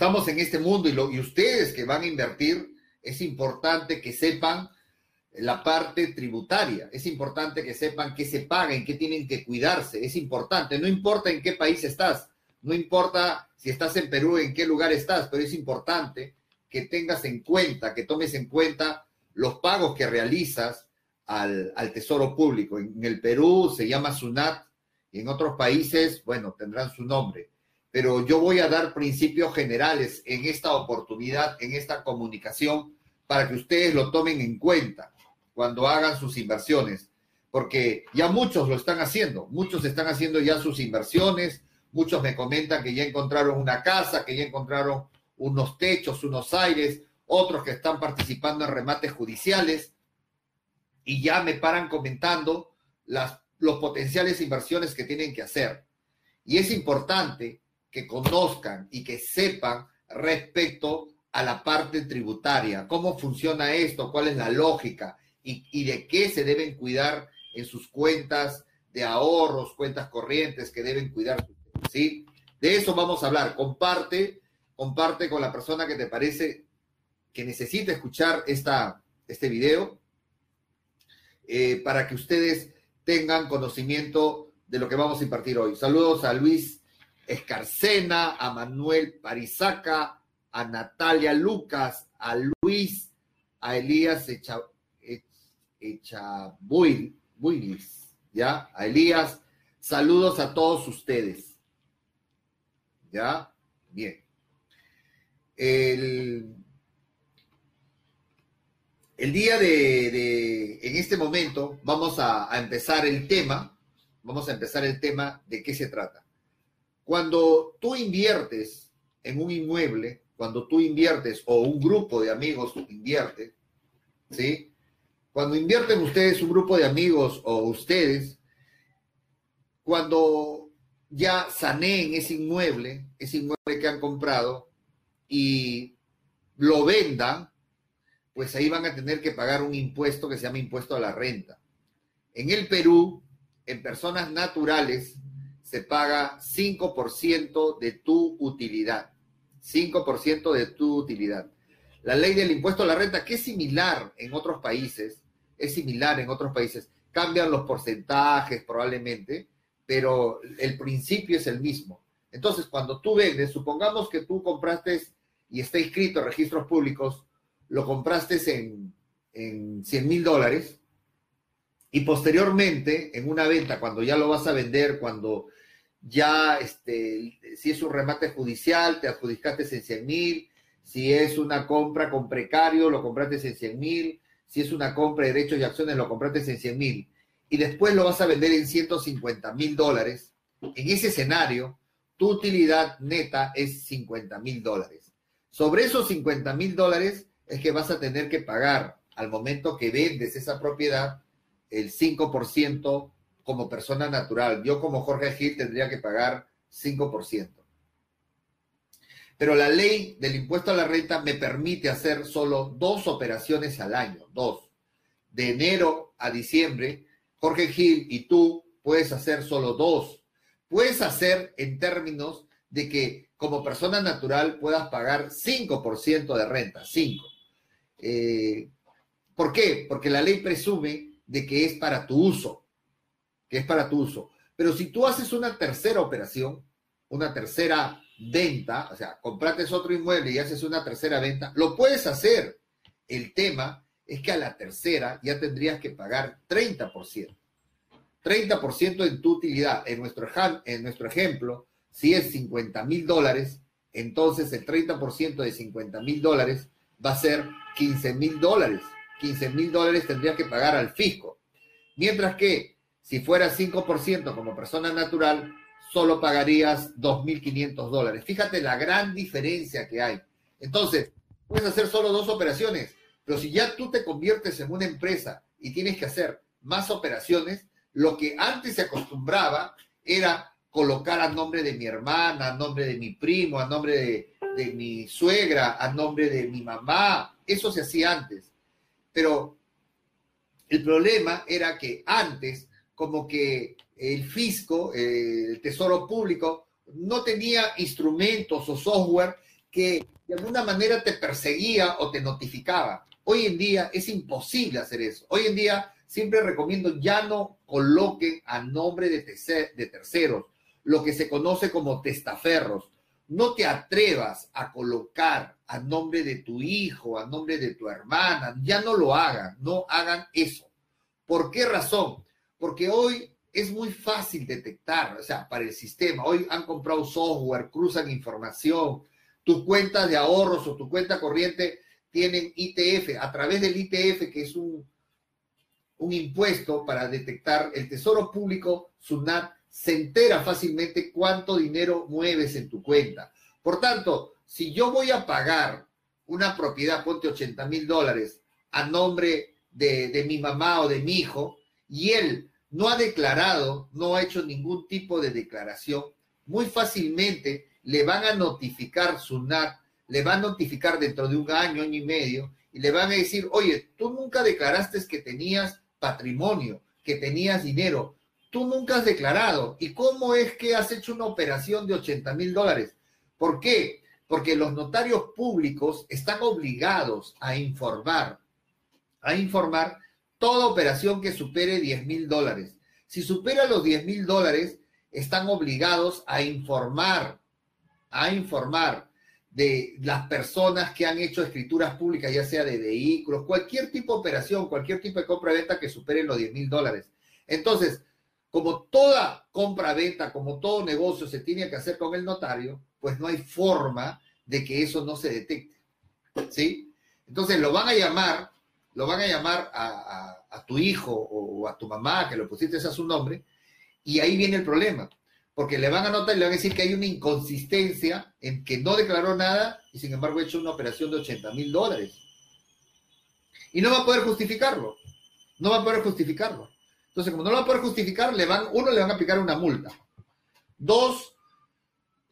estamos en este mundo y, lo, y ustedes que van a invertir, es importante que sepan la parte tributaria. Es importante que sepan qué se paga, en qué tienen que cuidarse. Es importante. No importa en qué país estás. No importa si estás en Perú, en qué lugar estás, pero es importante que tengas en cuenta, que tomes en cuenta los pagos que realizas al, al Tesoro Público. En el Perú se llama SUNAT y en otros países, bueno, tendrán su nombre. Pero yo voy a dar principios generales en esta oportunidad, en esta comunicación, para que ustedes lo tomen en cuenta cuando hagan sus inversiones, porque ya muchos lo están haciendo, muchos están haciendo ya sus inversiones, muchos me comentan que ya encontraron una casa, que ya encontraron unos techos, unos aires, otros que están participando en remates judiciales y ya me paran comentando las los potenciales inversiones que tienen que hacer. Y es importante que conozcan y que sepan respecto a la parte tributaria, cómo funciona esto, cuál es la lógica y, de qué se deben cuidar en sus cuentas de ahorros, cuentas corrientes que deben cuidar. ¿sí? De eso vamos a hablar. Comparte, comparte con la persona que te parece que necesita escuchar esta, este video eh, para que ustedes tengan conocimiento de lo que vamos a impartir hoy. Saludos a Luis Escarcena, a Manuel Parizaca, a Natalia Lucas, a Luis, a Elías Echabuilis, ¿ya? A Elías. Saludos a todos ustedes. ¿Ya? Bien. El, el día de, en este momento, vamos a, empezar el tema, vamos a empezar el tema de qué se trata. Cuando tú inviertes en un inmueble, cuando tú inviertes o un grupo de amigos invierte, ¿sí? Cuando invierten ustedes, un grupo de amigos o ustedes, cuando ya saneen ese inmueble, ese inmueble que han comprado y lo vendan, pues ahí van a tener que pagar un impuesto que se llama impuesto a la renta. En el Perú, en personas naturales, se paga 5% de tu utilidad. 5% de tu utilidad. La ley del impuesto a la renta, que es similar en otros países, es similar en otros países, cambian los porcentajes probablemente, pero el principio es el mismo. Entonces, cuando tú vendes, supongamos que tú compraste y está inscrito en registros públicos lo compraste en, en 100 mil dólares y posteriormente en una venta, cuando ya lo vas a vender, cuando ya, este, si es un remate judicial, te adjudicaste en 100 mil, si es una compra con precario, lo compraste en 100 mil, si es una compra de derechos y acciones, lo compraste en 100 mil, y después lo vas a vender en 150 mil dólares, en ese escenario, tu utilidad neta es 50 mil dólares. Sobre esos 50 mil dólares, es que vas a tener que pagar al momento que vendes esa propiedad el 5% como persona natural. Yo como Jorge Gil tendría que pagar 5%. Pero la ley del impuesto a la renta me permite hacer solo dos operaciones al año, dos. De enero a diciembre, Jorge Gil y tú puedes hacer solo dos. Puedes hacer en términos de que como persona natural puedas pagar 5% de renta, 5. Eh, ¿Por qué? Porque la ley presume de que es para tu uso, que es para tu uso. Pero si tú haces una tercera operación, una tercera venta, o sea, comprates otro inmueble y haces una tercera venta, lo puedes hacer. El tema es que a la tercera ya tendrías que pagar 30%. 30% en tu utilidad. En nuestro, en nuestro ejemplo, si es 50 mil dólares, entonces el 30% de 50 mil dólares va a ser 15 mil dólares. 15 mil dólares tendría que pagar al fisco. Mientras que si fuera 5% como persona natural, solo pagarías 2.500 dólares. Fíjate la gran diferencia que hay. Entonces, puedes hacer solo dos operaciones, pero si ya tú te conviertes en una empresa y tienes que hacer más operaciones, lo que antes se acostumbraba era colocar a nombre de mi hermana, a nombre de mi primo, a nombre de, de mi suegra, a nombre de mi mamá. Eso se hacía antes. Pero el problema era que antes, como que el fisco, el tesoro público, no tenía instrumentos o software que de alguna manera te perseguía o te notificaba. Hoy en día es imposible hacer eso. Hoy en día siempre recomiendo ya no coloquen a nombre de, de terceros lo que se conoce como testaferros. No te atrevas a colocar a nombre de tu hijo, a nombre de tu hermana. Ya no lo hagan, no hagan eso. ¿Por qué razón? Porque hoy es muy fácil detectar, o sea, para el sistema. Hoy han comprado software, cruzan información, tu cuenta de ahorros o tu cuenta corriente tienen ITF. A través del ITF, que es un, un impuesto para detectar el Tesoro Público, SUNAT, se entera fácilmente cuánto dinero mueves en tu cuenta. Por tanto, si yo voy a pagar una propiedad, ponte 80 mil dólares, a nombre de, de mi mamá o de mi hijo, y él no ha declarado, no ha hecho ningún tipo de declaración, muy fácilmente le van a notificar SUNAT, le van a notificar dentro de un año, año y medio, y le van a decir, oye, tú nunca declaraste que tenías patrimonio, que tenías dinero, tú nunca has declarado. ¿Y cómo es que has hecho una operación de 80 mil dólares? ¿Por qué? Porque los notarios públicos están obligados a informar, a informar toda operación que supere 10 mil dólares. Si supera los 10 mil dólares, están obligados a informar, a informar de las personas que han hecho escrituras públicas, ya sea de vehículos, cualquier tipo de operación, cualquier tipo de compra-venta que supere los 10 mil dólares. Entonces, como toda compra-venta, como todo negocio se tiene que hacer con el notario, pues no hay forma de que eso no se detecte. ¿Sí? Entonces lo van a llamar lo van a llamar a, tu hijo o a tu mamá, que lo pusiste a su nombre, y ahí viene el problema, porque le van a notar y le van a decir que hay una inconsistencia en que no declaró nada y sin embargo ha hecho una operación de 80 mil dólares. Y no va a poder justificarlo, no va a poder justificarlo. Entonces, como no lo va a poder justificar, le van, uno, le van a aplicar una multa. Dos,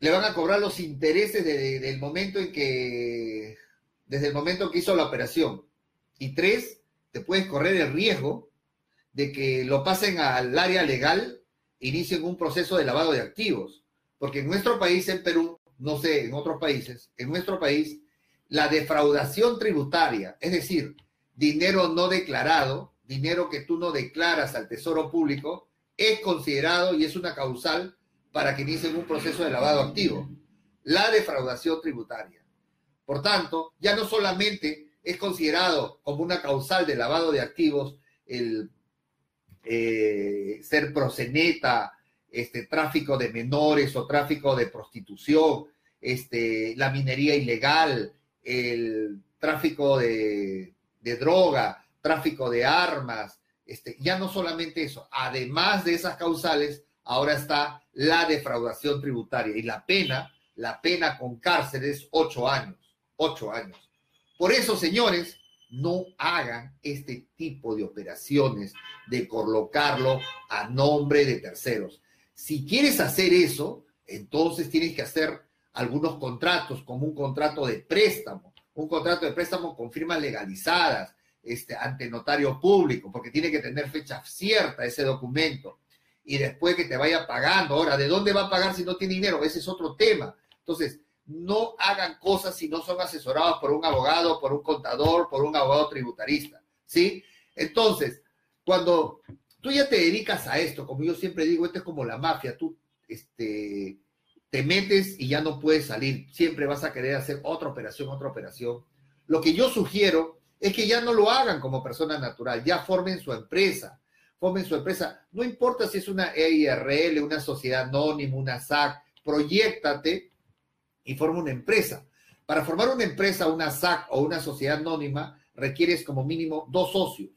le van a cobrar los intereses del momento en que, desde el momento que hizo la operación. Y tres, te puedes correr el riesgo de que lo pasen al área legal e inicien un proceso de lavado de activos. Porque en nuestro país, en Perú, no sé, en otros países, en nuestro país, la defraudación tributaria, es decir, dinero no declarado, dinero que tú no declaras al Tesoro Público, es considerado y es una causal para que inicien un proceso de lavado activo. La defraudación tributaria. Por tanto, ya no solamente es considerado como una causal de lavado de activos el eh, ser proseneta, este, tráfico de menores o tráfico de prostitución, este, la minería ilegal, el tráfico de, droga, tráfico de armas, este, ya no solamente eso, además de esas causales, ahora está la defraudación tributaria y la pena, la pena con cárcel es ocho años, ocho años. Por eso, señores, no hagan este tipo de operaciones de colocarlo a nombre de terceros. Si quieres hacer eso, entonces tienes que hacer algunos contratos, como un contrato de préstamo, un contrato de préstamo con firmas legalizadas, este, ante notario público, porque tiene que tener fecha cierta ese documento. Y después que te vaya pagando. Ahora, ¿de dónde va a pagar si no tiene dinero? Ese es otro tema. Entonces, no hagan cosas si no son asesorados por un abogado, por un contador, por un abogado tributarista, ¿sí? Entonces, cuando tú ya te dedicas a esto, como yo siempre digo, esto es como la mafia, tú este, te metes y ya no puedes salir, siempre vas a querer hacer otra operación, otra operación. Lo que yo sugiero es que ya no lo hagan como persona natural, ya formen su empresa, formen su empresa, no importa si es una EIRL, una sociedad anónima, una SAC, proyectate y forma una empresa. Para formar una empresa, una SAC o una sociedad anónima, requieres como mínimo dos socios.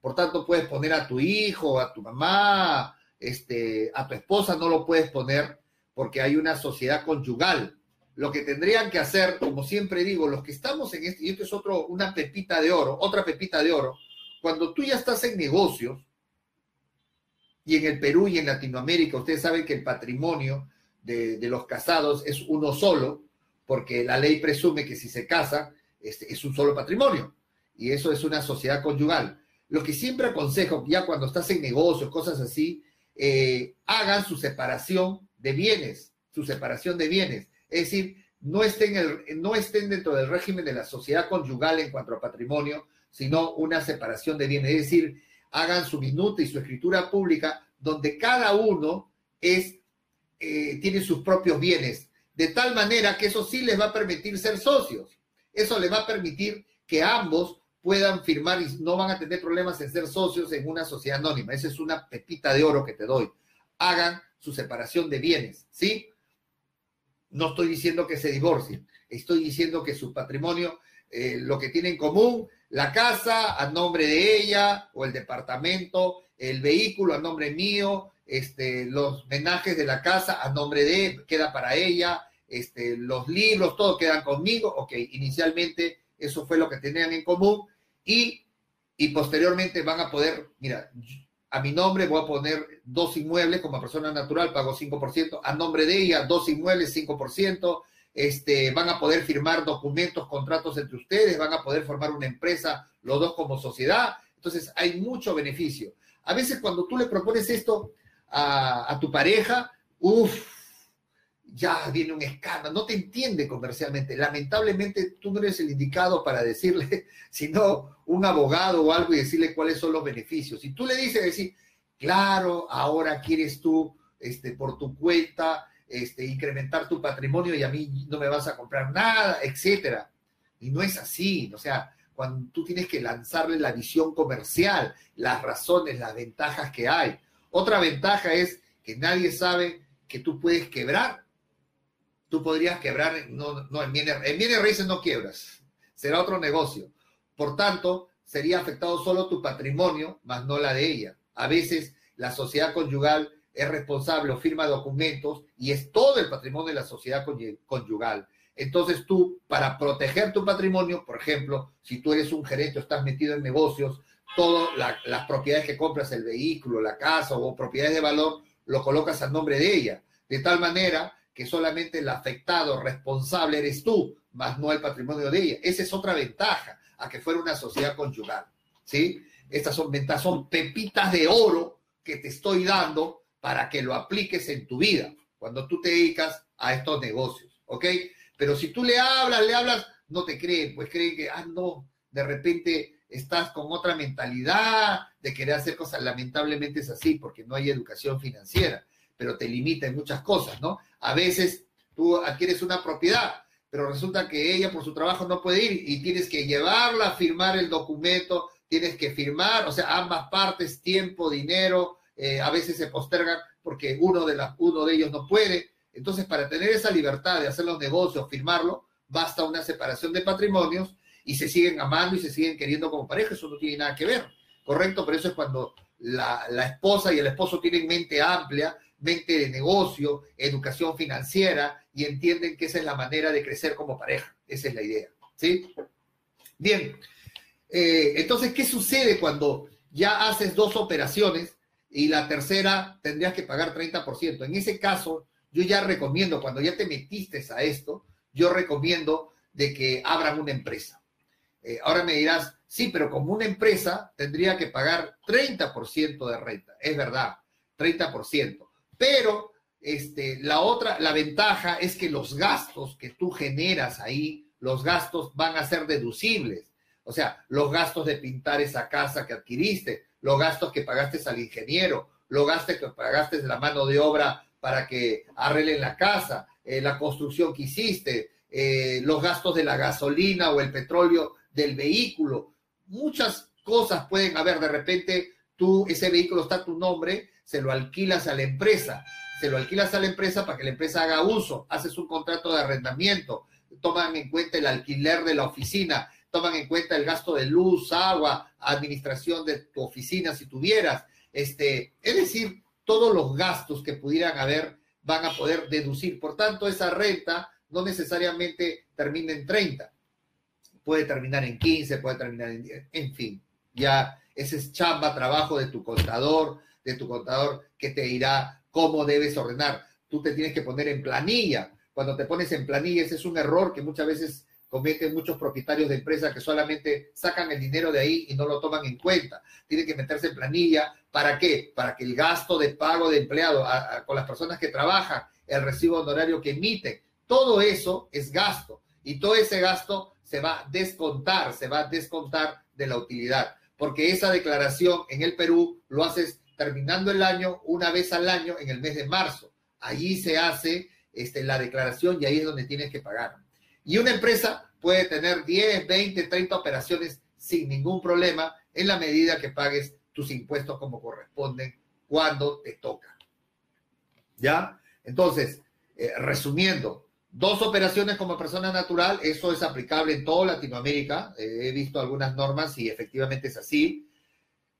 Por tanto, puedes poner a tu hijo, a tu mamá, este, a tu esposa no lo puedes poner porque hay una sociedad conyugal. Lo que tendrían que hacer, como siempre digo, los que estamos en este, y esto es otro, una pepita de oro, otra pepita de oro, cuando tú ya estás en negocios, y en el Perú y en Latinoamérica, ustedes saben que el patrimonio de, los casados es uno solo, porque la ley presume que si se casa este, es un solo patrimonio, y eso es una sociedad conyugal. Lo que siempre aconsejo, ya cuando estás en negocios, cosas así, eh, hagan su separación de bienes, su separación de bienes. Es decir, no estén, el, no estén dentro del régimen de la sociedad conyugal en cuanto a patrimonio, sino una separación de bienes. Es decir, hagan su minuta y su escritura pública donde cada uno es, eh, tiene sus propios bienes, de tal manera que eso sí les va a permitir ser socios. Eso les va a permitir que ambos puedan firmar y no van a tener problemas en ser socios en una sociedad anónima. Esa es una pepita de oro que te doy. Hagan su separación de bienes, ¿sí? No estoy diciendo que se divorcien, estoy diciendo que su patrimonio, eh, lo que tiene en común, la casa a nombre de ella o el departamento, el vehículo a nombre mío, este, los menajes de la casa a nombre de, queda para ella, este, los libros, todo quedan conmigo. Ok, inicialmente eso fue lo que tenían en común y, y posteriormente van a poder, mira, a mi nombre voy a poner dos inmuebles como persona natural, pago 5%, a nombre de ella dos inmuebles, 5%, este, van a poder firmar documentos, contratos entre ustedes, van a poder formar una empresa, los dos como sociedad. Entonces, hay mucho beneficio. A veces cuando tú le propones esto a, tu pareja, uff, ya viene un escándalo, no te entiende comercialmente. Lamentablemente tú no eres el indicado para decirle, sino un abogado o algo y decirle cuáles son los beneficios. Si tú le dices, decir, claro, ahora quieres tú, este, por tu cuenta, este, incrementar tu patrimonio y a mí no me vas a comprar nada, etcétera. Y no es así, o sea, cuando tú tienes que lanzarle la visión comercial, las razones, las ventajas que hay. Otra ventaja es que nadie sabe que tú puedes quebrar tú podrías quebrar, no, no en bienes, en bienes raíces no quiebras, será otro negocio. Por tanto, sería afectado solo tu patrimonio, más no la de ella. A veces la sociedad conyugal es responsable o firma documentos y es todo el patrimonio de la sociedad conyugal. Entonces tú, para proteger tu patrimonio, por ejemplo, si tú eres un gerente o estás metido en negocios, todas las propiedades que compras, el vehículo, la casa o propiedades de valor, lo colocas a nombre de ella. De tal manera que solamente el afectado responsable eres tú, más no el patrimonio de ella. Esa es otra ventaja a que fuera una sociedad conyugal. ¿sí? Estas son ventajas, son pepitas de oro que te estoy dando para que lo apliques en tu vida cuando tú te dedicas a estos negocios. ¿Ok? Pero si tú le hablas, le hablas, no te creen, pues creen que, ah, no, de repente estás con otra mentalidad de querer hacer cosas. Lamentablemente es así porque no hay educación financiera pero te limita en muchas cosas, ¿no? A veces tú adquieres una propiedad, pero resulta que ella por su trabajo no puede ir y tienes que llevarla a firmar el documento, tienes que firmar, o sea, ambas partes, tiempo, dinero, eh, a veces se postergan porque uno de, las, uno de ellos no puede. Entonces, para tener esa libertad de hacer los negocios, firmarlo, basta una separación de patrimonios y se siguen amando y se siguen queriendo como pareja. Eso no tiene nada que ver, ¿correcto? Pero eso es cuando la, la esposa y el esposo tienen mente amplia mente de negocio, educación financiera y entienden que esa es la manera de crecer como pareja. Esa es la idea. ¿Sí? Bien. Eh, entonces, ¿qué sucede cuando ya haces dos operaciones y la tercera tendrías que pagar 30%? En ese caso, yo ya recomiendo, cuando ya te metiste a esto, yo recomiendo de que abran una empresa. Eh, ahora me dirás, sí, pero como una empresa tendría que pagar 30% de renta. Es verdad, 30%. Pero este, la otra, la ventaja es que los gastos que tú generas ahí, los gastos van a ser deducibles. O sea, los gastos de pintar esa casa que adquiriste, los gastos que pagaste al ingeniero, los gastos que pagaste de la mano de obra para que arreglen la casa, eh, la construcción que hiciste, eh, los gastos de la gasolina o el petróleo del vehículo. Muchas cosas pueden haber. De repente, tú, ese vehículo está a tu nombre, se lo alquilas a la empresa, se lo alquilas a la empresa para que la empresa haga uso, haces un contrato de arrendamiento, toman en cuenta el alquiler de la oficina, toman en cuenta el gasto de luz, agua, administración de tu oficina si tuvieras, este, es decir, todos los gastos que pudieran haber van a poder deducir. Por tanto, esa renta no necesariamente termina en 30, puede terminar en 15, puede terminar en 10, en fin, ya ese es chamba, trabajo de tu contador, de tu contador que te dirá cómo debes ordenar. Tú te tienes que poner en planilla. Cuando te pones en planilla, ese es un error que muchas veces cometen muchos propietarios de empresas que solamente sacan el dinero de ahí y no lo toman en cuenta. Tienen que meterse en planilla. ¿Para qué? Para que el gasto de pago de empleado con las personas que trabajan, el recibo honorario que emiten, todo eso es gasto y todo ese gasto se va a descontar, se va a descontar de la utilidad, porque esa declaración en el Perú lo haces terminando el año una vez al año en el mes de marzo. Allí se hace este, la declaración y ahí es donde tienes que pagar. Y una empresa puede tener 10, 20, 30 operaciones sin ningún problema en la medida que pagues tus impuestos como corresponden cuando te toca. ¿Ya? Entonces, eh, resumiendo, dos operaciones como persona natural, eso es aplicable en toda Latinoamérica. Eh, he visto algunas normas y efectivamente es así.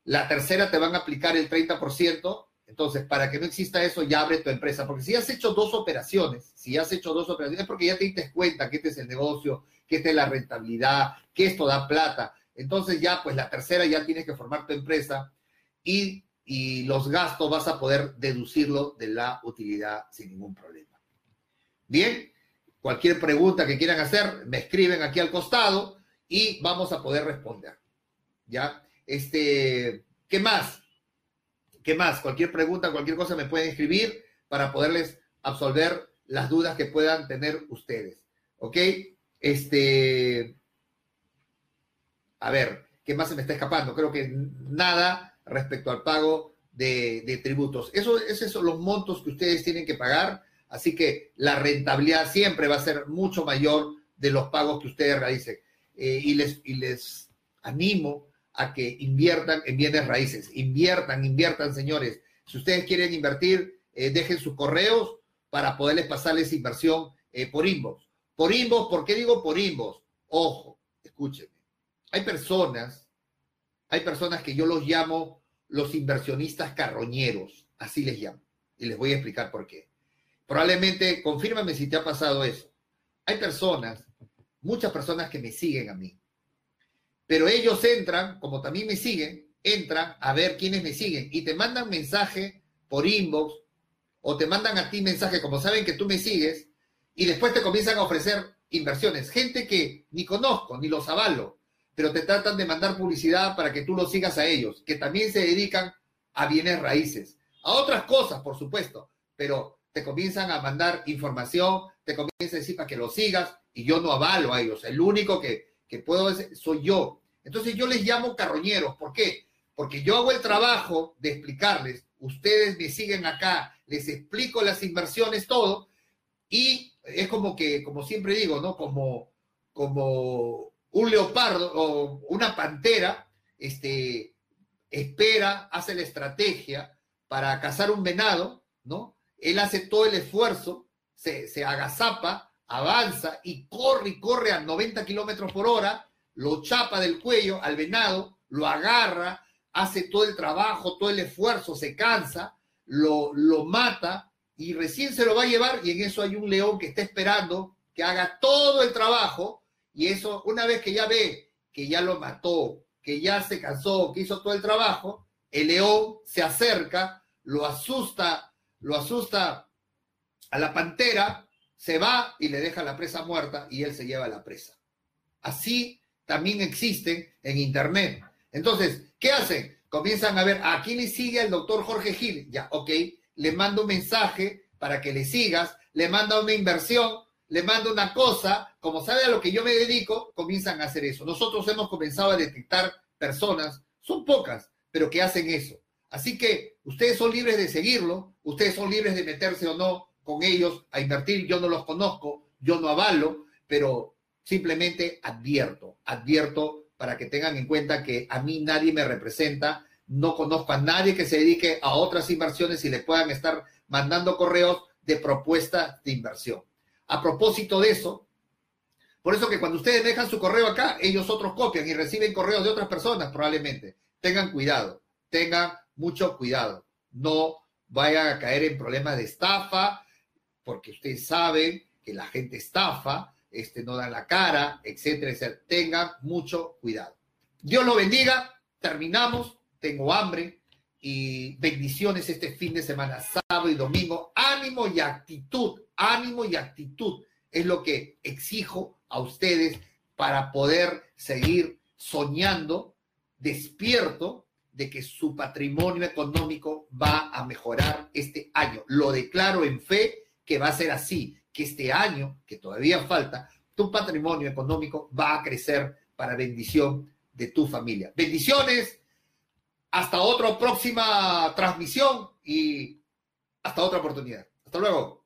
La tercera te van a aplicar el 30%. Entonces, para que no exista eso, ya abre tu empresa. Porque si has hecho dos operaciones, si has hecho dos operaciones, es porque ya te diste cuenta que este es el negocio, que esta es la rentabilidad, que esto da plata. Entonces ya, pues la tercera ya tienes que formar tu empresa y, y los gastos vas a poder deducirlo de la utilidad sin ningún problema. Bien, cualquier pregunta que quieran hacer, me escriben aquí al costado y vamos a poder responder. ¿Ya? Este, ¿qué más? ¿Qué más? Cualquier pregunta, cualquier cosa me pueden escribir para poderles absolver las dudas que puedan tener ustedes. ¿Ok? Este, a ver, ¿qué más se me está escapando? Creo que nada respecto al pago de, tributos. Eso, esos son los montos que ustedes tienen que pagar, así que la rentabilidad siempre va a ser mucho mayor de los pagos que ustedes realicen. Eh, y, les, y les animo a que inviertan en bienes raíces. Inviertan, inviertan, señores. Si ustedes quieren invertir, eh, dejen sus correos para poderles pasarles inversión eh, por inbox. Por inbox, ¿por qué digo por inbox? Ojo, escúchenme. Hay personas, hay personas que yo los llamo los inversionistas carroñeros, así les llamo. Y les voy a explicar por qué. Probablemente, confírmame si te ha pasado eso. Hay personas, muchas personas que me siguen a mí, pero ellos entran, como también me siguen, entran a ver quiénes me siguen y te mandan mensaje por inbox o te mandan a ti mensaje como saben que tú me sigues y después te comienzan a ofrecer inversiones. Gente que ni conozco, ni los avalo, pero te tratan de mandar publicidad para que tú los sigas a ellos, que también se dedican a bienes raíces, a otras cosas, por supuesto, pero te comienzan a mandar información, te comienzan a decir para que los sigas y yo no avalo a ellos. El único que, que puedo decir soy yo. Entonces yo les llamo carroñeros. ¿Por qué? Porque yo hago el trabajo de explicarles, ustedes me siguen acá, les explico las inversiones, todo, y es como que, como siempre digo, ¿no? Como, como un leopardo o una pantera, este, espera, hace la estrategia para cazar un venado, ¿no? Él hace todo el esfuerzo, se, se agazapa, avanza y corre y corre a 90 kilómetros por hora, lo chapa del cuello al venado, lo agarra, hace todo el trabajo, todo el esfuerzo, se cansa, lo, lo mata y recién se lo va a llevar y en eso hay un león que está esperando que haga todo el trabajo y eso una vez que ya ve que ya lo mató, que ya se cansó, que hizo todo el trabajo, el león se acerca, lo asusta, lo asusta a la pantera, se va y le deja la presa muerta y él se lleva la presa. Así también existen en Internet. Entonces, ¿qué hacen? Comienzan a ver, ¿a quién le sigue el doctor Jorge Gil? Ya, ok, le mando un mensaje para que le sigas, le manda una inversión, le mando una cosa, como sabe a lo que yo me dedico, comienzan a hacer eso. Nosotros hemos comenzado a detectar personas, son pocas, pero que hacen eso. Así que ustedes son libres de seguirlo, ustedes son libres de meterse o no con ellos a invertir. Yo no los conozco, yo no avalo, pero simplemente advierto, advierto para que tengan en cuenta que a mí nadie me representa, no conozco a nadie que se dedique a otras inversiones y le puedan estar mandando correos de propuestas de inversión. A propósito de eso, por eso que cuando ustedes dejan su correo acá, ellos otros copian y reciben correos de otras personas probablemente. Tengan cuidado, tengan mucho cuidado. No vayan a caer en problemas de estafa, porque ustedes saben que la gente estafa, este, no dan la cara, etcétera, etcétera. Tengan mucho cuidado. Dios lo bendiga. Terminamos. Tengo hambre y bendiciones este fin de semana, sábado y domingo. Ánimo y actitud, ánimo y actitud es lo que exijo a ustedes para poder seguir soñando despierto de que su patrimonio económico va a mejorar este año. Lo declaro en fe que va a ser así, que este año, que todavía falta, tu patrimonio económico va a crecer para bendición de tu familia. Bendiciones, hasta otra próxima transmisión y hasta otra oportunidad. Hasta luego.